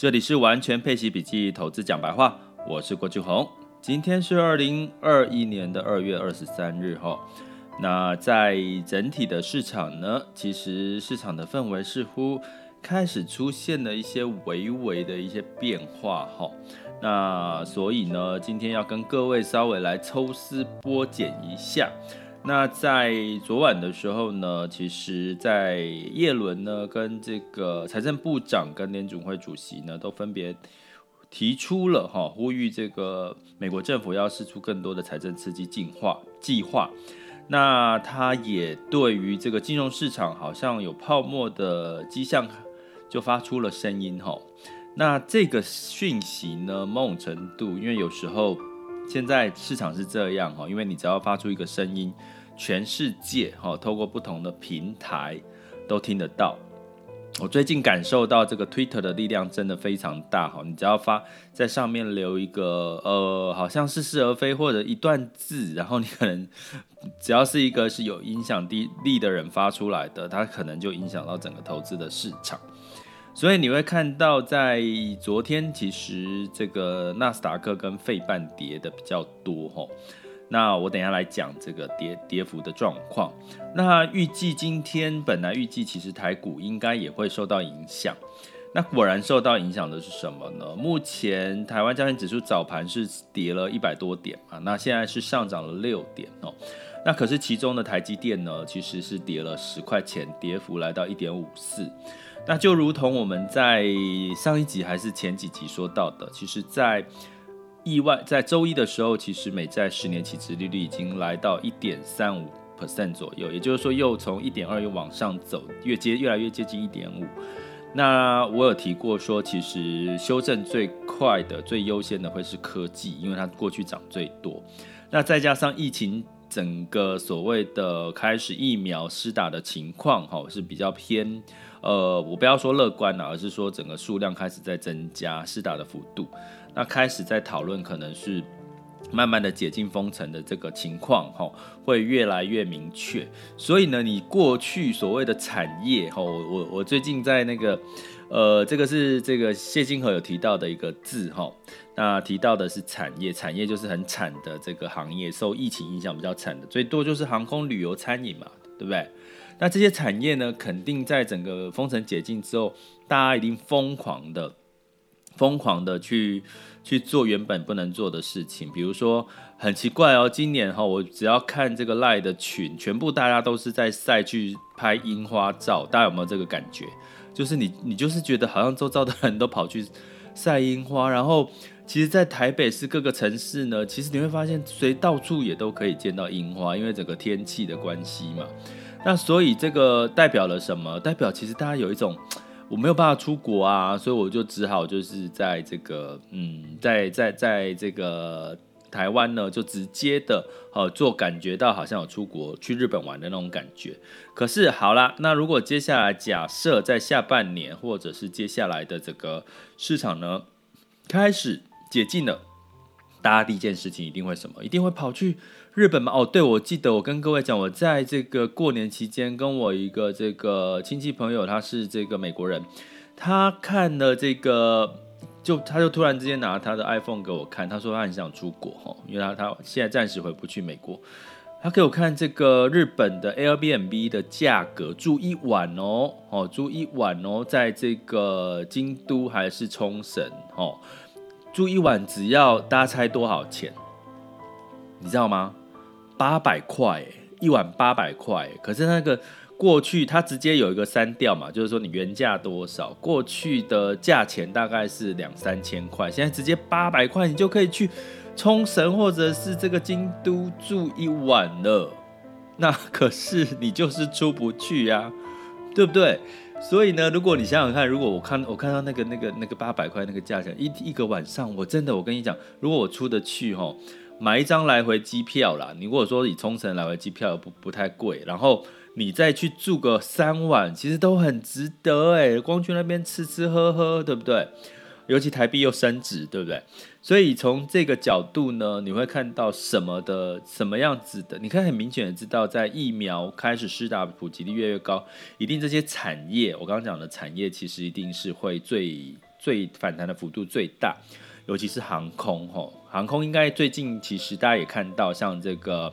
这里是完全配息笔记投资讲白话，我是郭俊宏。今天是二零二一年的二月二十三日哈。那在整体的市场呢，其实市场的氛围似乎开始出现了一些微微的一些变化哈。那所以呢，今天要跟各位稍微来抽丝剥茧一下。那在昨晚的时候呢，其实，在叶伦呢跟这个财政部长跟联准会主席呢，都分别提出了哈，呼吁这个美国政府要试出更多的财政刺激计划计划。那他也对于这个金融市场好像有泡沫的迹象，就发出了声音哈。那这个讯息呢，某种程度，因为有时候。现在市场是这样哈，因为你只要发出一个声音，全世界哈，透过不同的平台都听得到。我最近感受到这个 Twitter 的力量真的非常大哈，你只要发在上面留一个呃，好像似是而非或者一段字，然后你可能只要是一个是有影响力力的人发出来的，它可能就影响到整个投资的市场。所以你会看到，在昨天其实这个纳斯达克跟费半跌的比较多哈。那我等下来讲这个跌跌幅的状况。那预计今天本来预计其实台股应该也会受到影响。那果然受到影响的是什么呢？目前台湾加权指数早盘是跌了一百多点啊，那现在是上涨了六点哦。那可是其中的台积电呢，其实是跌了十块钱，跌幅来到一点五四。那就如同我们在上一集还是前几集说到的，其实，在意外在周一的时候，其实美债十年期殖利率已经来到一点三五 percent 左右，也就是说又从一点二又往上走，越接越来越接近一点五。那我有提过说，其实修正最快的、最优先的会是科技，因为它过去涨最多。那再加上疫情整个所谓的开始疫苗施打的情况，哈，是比较偏。呃，我不要说乐观了，而是说整个数量开始在增加，施打的幅度，那开始在讨论可能是慢慢的解禁封城的这个情况，哈，会越来越明确。所以呢，你过去所谓的产业，哈，我我我最近在那个，呃，这个是这个谢金河有提到的一个字，哈，那提到的是产业，产业就是很惨的这个行业，受疫情影响比较惨的，最多就是航空、旅游、餐饮嘛，对不对？那这些产业呢，肯定在整个封城解禁之后，大家一定疯狂的、疯狂的去去做原本不能做的事情。比如说，很奇怪哦，今年哈，我只要看这个赖的群，全部大家都是在晒去拍樱花照，大家有没有这个感觉？就是你，你就是觉得好像周遭的人都跑去晒樱花，然后其实，在台北市各个城市呢，其实你会发现，随到处也都可以见到樱花，因为整个天气的关系嘛。那所以这个代表了什么？代表其实大家有一种我没有办法出国啊，所以我就只好就是在这个嗯，在在在这个台湾呢，就直接的呃做感觉到好像有出国去日本玩的那种感觉。可是好啦，那如果接下来假设在下半年或者是接下来的这个市场呢开始解禁了，大家第一件事情一定会什么？一定会跑去。日本吗？哦，对，我记得我跟各位讲，我在这个过年期间，跟我一个这个亲戚朋友，他是这个美国人，他看了这个，就他就突然之间拿他的 iPhone 给我看，他说他很想出国哈，因为他他现在暂时回不去美国，他给我看这个日本的 Airbnb 的价格，住一晚哦，哦，住一晚哦，在这个京都还是冲绳哦，住一晚只要大家猜多少钱？你知道吗？八百块，一晚八百块。可是那个过去，它直接有一个删掉嘛，就是说你原价多少，过去的价钱大概是两三千块，现在直接八百块，你就可以去冲绳或者是这个京都住一晚了。那可是你就是出不去呀、啊，对不对？所以呢，如果你想想看，如果我看我看到那个那个那个八百块那个价钱，一一个晚上，我真的我跟你讲，如果我出得去哈。买一张来回机票啦，你如果说以冲绳来回机票不不太贵，然后你再去住个三晚，其实都很值得哎，光去那边吃吃喝喝，对不对？尤其台币又升值，对不对？所以从这个角度呢，你会看到什么的什么样子的？你可以很明显的知道，在疫苗开始施打普及率越来越高，一定这些产业，我刚刚讲的产业，其实一定是会最最反弹的幅度最大，尤其是航空吼，航空应该最近其实大家也看到，像这个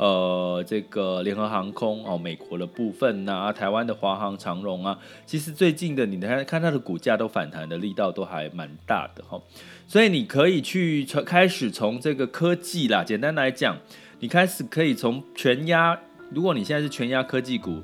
呃这个联合航空哦，美国的部分呐、台湾的华航、长荣啊，其实最近的你看看它的股价都反弹的力道都还蛮大的哈，所以你可以去从开始从这个科技啦，简单来讲，你开始可以从全压，如果你现在是全压科技股。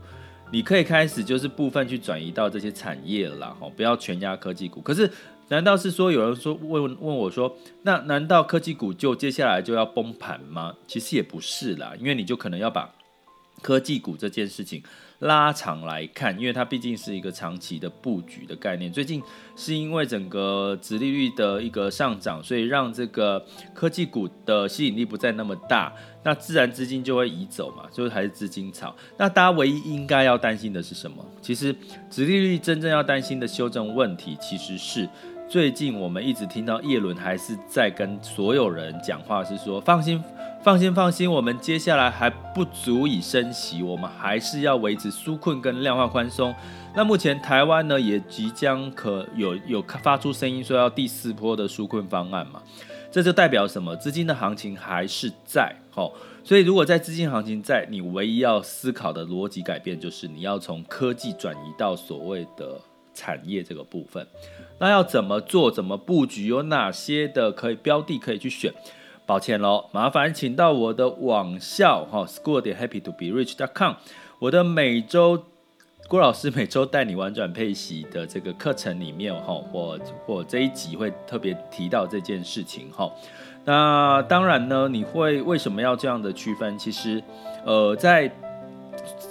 你可以开始就是部分去转移到这些产业了哈，不要全压科技股。可是，难道是说有人说问问我说，那难道科技股就接下来就要崩盘吗？其实也不是啦，因为你就可能要把科技股这件事情拉长来看，因为它毕竟是一个长期的布局的概念。最近是因为整个殖利率的一个上涨，所以让这个科技股的吸引力不再那么大。那自然资金就会移走嘛，就是还是资金潮。那大家唯一应该要担心的是什么？其实，殖利率真正要担心的修正问题，其实是最近我们一直听到叶伦还是在跟所有人讲话，是说放心、放心、放心，我们接下来还不足以升息，我们还是要维持纾困跟量化宽松。那目前台湾呢，也即将可有有发出声音说要第四波的纾困方案嘛。这就代表什么？资金的行情还是在，齁，所以如果在资金行情在，你唯一要思考的逻辑改变就是你要从科技转移到所谓的产业这个部分。那要怎么做？怎么布局？有哪些的可以标的可以去选？抱歉喽，麻烦请到我的网校哈，school 点 happy to be rich dot com，我的每周。郭老师每周带你玩转配息的这个课程里面，哈，我我这一集会特别提到这件事情，哈。那当然呢，你会为什么要这样的区分？其实，呃，在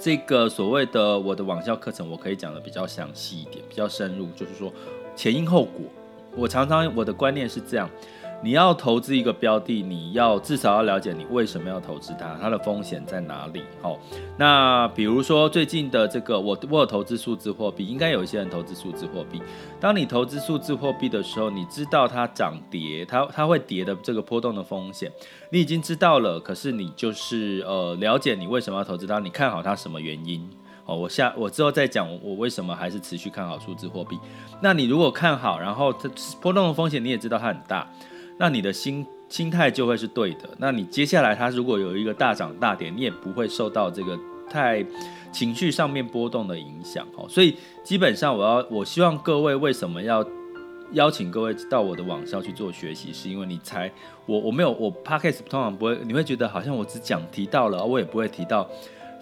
这个所谓的我的网校课程，我可以讲的比较详细一点，比较深入，就是说前因后果。我常常我的观念是这样。你要投资一个标的，你要至少要了解你为什么要投资它，它的风险在哪里？好，那比如说最近的这个，我我有投资数字货币，应该有一些人投资数字货币。当你投资数字货币的时候，你知道它涨跌，它它会跌的这个波动的风险，你已经知道了。可是你就是呃了解你为什么要投资它，你看好它什么原因？哦，我下我之后再讲我为什么还是持续看好数字货币。那你如果看好，然后它波动的风险你也知道它很大。那你的心心态就会是对的。那你接下来它如果有一个大涨大跌，你也不会受到这个太情绪上面波动的影响。哦，所以基本上我要我希望各位为什么要邀请各位到我的网校去做学习，是因为你才我我没有我 Podcast 通常不会，你会觉得好像我只讲提到了，我也不会提到。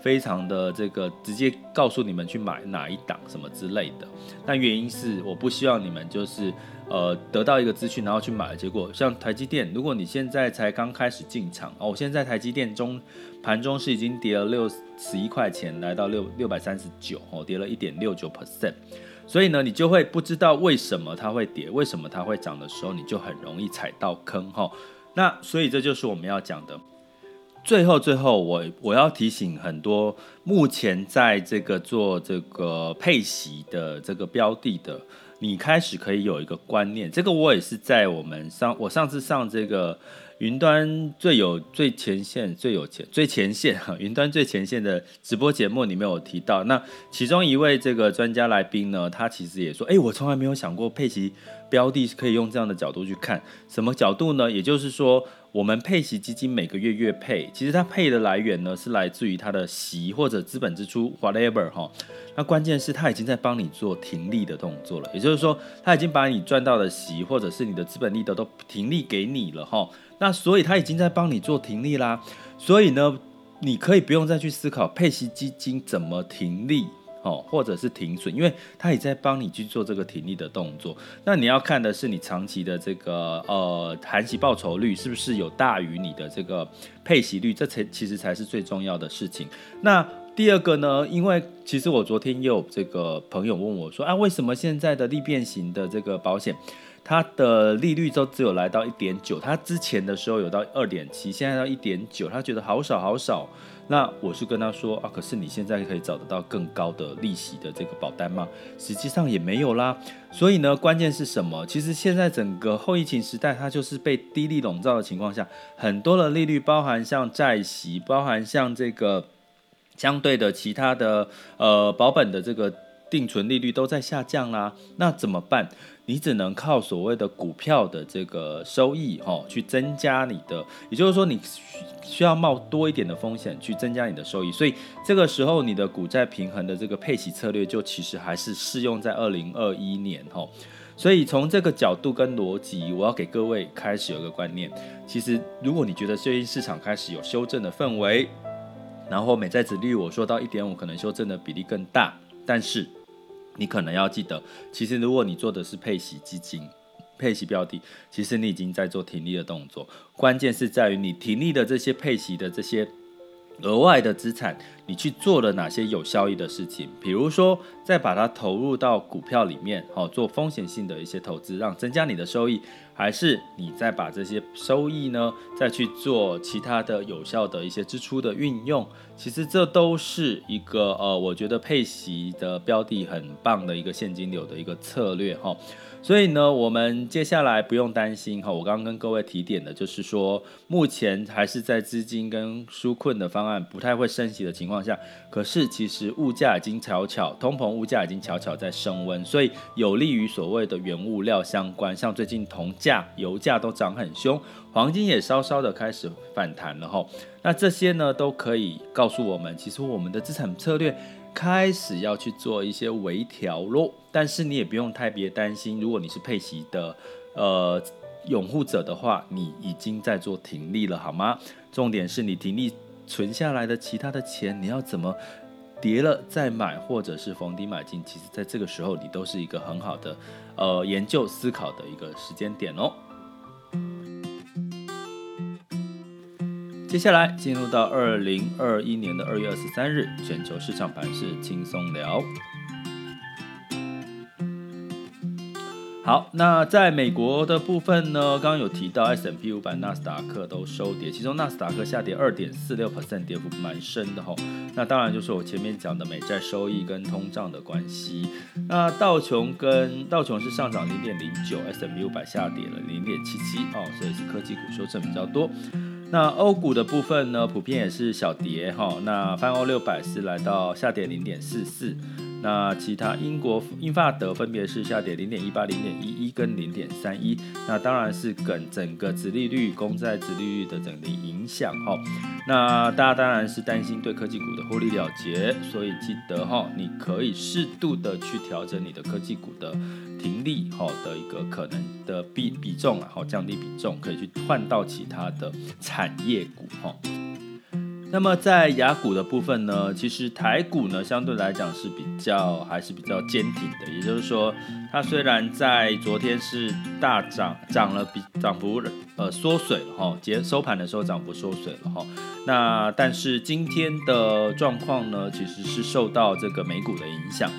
非常的这个直接告诉你们去买哪一档什么之类的，那原因是我不希望你们就是呃得到一个资讯然后去买，结果像台积电，如果你现在才刚开始进场哦，我现在台积电中盘中是已经跌了六十一块钱，来到六六百三十九哦，跌了一点六九 percent，所以呢，你就会不知道为什么它会跌，为什么它会涨的时候，你就很容易踩到坑哈。那所以这就是我们要讲的。最后，最后，我我要提醒很多目前在这个做这个配息的这个标的的，你开始可以有一个观念。这个我也是在我们上我上次上这个云端最有最前线最有钱最前线哈 云端最前线的直播节目里面有提到。那其中一位这个专家来宾呢，他其实也说，哎，我从来没有想过配息标的可以用这样的角度去看。什么角度呢？也就是说。我们配息基金每个月月配，其实它配的来源呢是来自于它的息或者资本支出 whatever 哈。那关键是它已经在帮你做停利的动作了，也就是说它已经把你赚到的息或者是你的资本利得都停利给你了哈。那所以它已经在帮你做停利啦。所以呢，你可以不用再去思考配息基金怎么停利。哦，或者是停损，因为他也在帮你去做这个停利的动作。那你要看的是你长期的这个呃含息报酬率是不是有大于你的这个配息率，这才其实才是最重要的事情。那第二个呢，因为其实我昨天也有这个朋友问我说啊，为什么现在的利变型的这个保险，它的利率都只有来到一点九，它之前的时候有到二点七，现在到一点九，他觉得好少好少。那我是跟他说啊，可是你现在可以找得到更高的利息的这个保单吗？实际上也没有啦。所以呢，关键是什么？其实现在整个后疫情时代，它就是被低利笼罩的情况下，很多的利率，包含像债息，包含像这个相对的其他的呃保本的这个。定存利率都在下降啦，那怎么办？你只能靠所谓的股票的这个收益，哈，去增加你的，也就是说，你需要冒多一点的风险去增加你的收益。所以这个时候，你的股债平衡的这个配息策略，就其实还是适用在二零二一年，哈。所以从这个角度跟逻辑，我要给各位开始有个观念。其实，如果你觉得最近市场开始有修正的氛围，然后美债殖利率我说到一点五，可能修正的比例更大，但是。你可能要记得，其实如果你做的是配息基金、配息标的，其实你已经在做停利的动作。关键是在于你停利的这些配息的这些额外的资产，你去做了哪些有效益的事情？比如说，再把它投入到股票里面，好做风险性的一些投资，让增加你的收益。还是你再把这些收益呢，再去做其他的有效的一些支出的运用，其实这都是一个呃，我觉得配息的标的很棒的一个现金流的一个策略哈。所以呢，我们接下来不用担心哈。我刚刚跟各位提点的就是说，目前还是在资金跟纾困的方案不太会升级的情况下，可是其实物价已经悄悄，通膨物价已经悄悄在升温，所以有利于所谓的原物料相关，像最近铜价、油价都涨很凶，黄金也稍稍的开始反弹了哈。那这些呢，都可以告诉我们，其实我们的资产策略。开始要去做一些微调咯，但是你也不用太别担心。如果你是配息的呃拥护者的话，你已经在做停利了，好吗？重点是你停利存下来的其他的钱，你要怎么跌了再买，或者是逢低买进？其实在这个时候，你都是一个很好的呃研究思考的一个时间点哦。接下来进入到二零二一年的二月二十三日，全球市场盘是轻松聊。好，那在美国的部分呢，刚刚有提到 S M P 五百、纳斯达克都收跌，其中纳斯达克下跌二点四六 percent，跌幅蛮深的吼。那当然就是我前面讲的美债收益跟通胀的关系。那道琼跟道琼是上涨零点零九 S M P 五百下跌了零点七七哦，所以是科技股修正比较多。那欧股的部分呢，普遍也是小跌哈。那泛欧六百是来到下跌零点四四。那其他英国英法德分别是下跌零点一八、零点一一跟零点三一。那当然是跟整个殖利率、公债殖利率的整体影响哈。那大家当然是担心对科技股的获利了结，所以记得哈，你可以适度的去调整你的科技股的停利哈的一个可能的比比重啊，好降低比重，可以去换到其他的产业股哈。那么在雅股的部分呢，其实台股呢相对来讲是比较还是比较坚挺的，也就是说，它虽然在昨天是大涨，涨了比涨幅呃缩水了哈，结收盘的时候涨幅缩水了哈，那但是今天的状况呢，其实是受到这个美股的影响。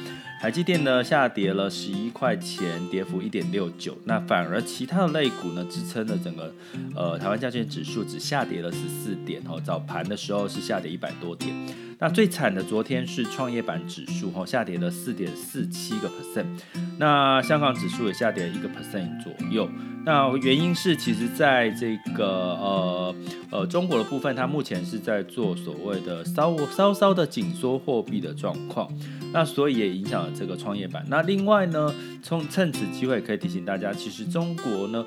台积电呢下跌了十一块钱，跌幅一点六九。那反而其他的类股呢支撑了整个呃台湾加权指数只下跌了十四点哦。早盘的时候是下跌一百多点。那最惨的昨天是创业板指数哦下跌了四点四七个 percent。那香港指数也下跌一个 percent 左右。那原因是其实在这个呃呃中国的部分，它目前是在做所谓的稍稍稍的紧缩货币的状况。那所以也影响了这个创业板。那另外呢，从趁此机会可以提醒大家，其实中国呢，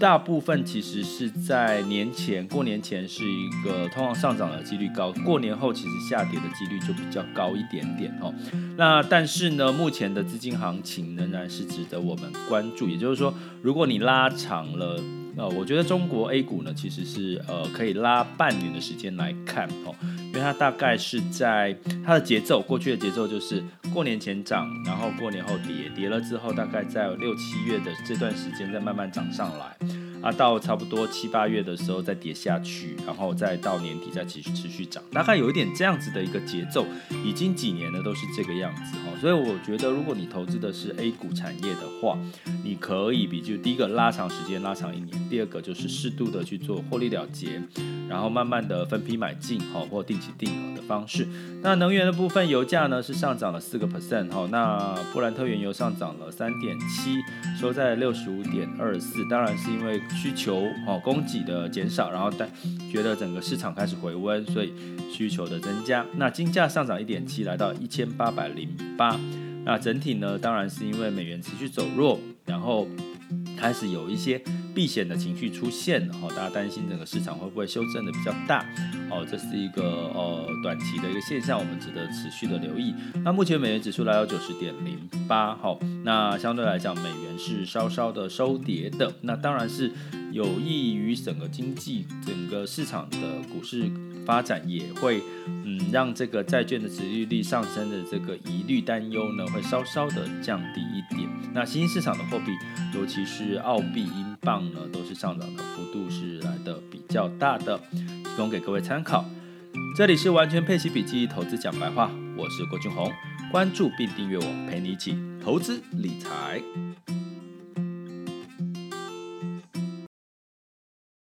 大部分其实是在年前过年前是一个通常上涨的几率高，过年后其实下跌的几率就比较高一点点哦。那但是呢，目前的资金行情仍然是值得我们关注。也就是说，如果你拉长了。呃，我觉得中国 A 股呢，其实是呃可以拉半年的时间来看哦，因为它大概是在它的节奏，过去的节奏就是过年前涨，然后过年后跌，跌了之后大概在六七月的这段时间再慢慢涨上来。啊，到差不多七八月的时候再跌下去，然后再到年底再继续持续涨，大概有一点这样子的一个节奏，已经几年了都是这个样子哈。所以我觉得，如果你投资的是 A 股产业的话，你可以比就第一个拉长时间，拉长一年；第二个就是适度的去做获利了结，然后慢慢的分批买进哈，或定期定额的方式。那能源的部分，油价呢是上涨了四个 percent 哈，那布兰特原油上涨了三点七，收在六十五点二四，当然是因为。需求哦，供给的减少，然后但觉得整个市场开始回温，所以需求的增加。那金价上涨一点七，来到一千八百零八。那整体呢，当然是因为美元持续走弱，然后开始有一些避险的情绪出现，哈，大家担心整个市场会不会修正的比较大，哦，这是一个呃短期的一个现象，我们值得持续的留意。那目前美元指数来到九十点零八，好，那相对来讲，美元是稍稍的收跌的，那当然是有益于整个经济、整个市场的股市。发展也会，嗯，让这个债券的殖利率上升的这个疑虑担忧呢，会稍稍的降低一点。那新兴市场的货币，尤其是澳币、英棒呢，都是上涨的幅度是来的比较大的，提供给各位参考。这里是完全配齐笔记投资讲白话，我是郭俊宏，关注并订阅我，陪你一起投资理财。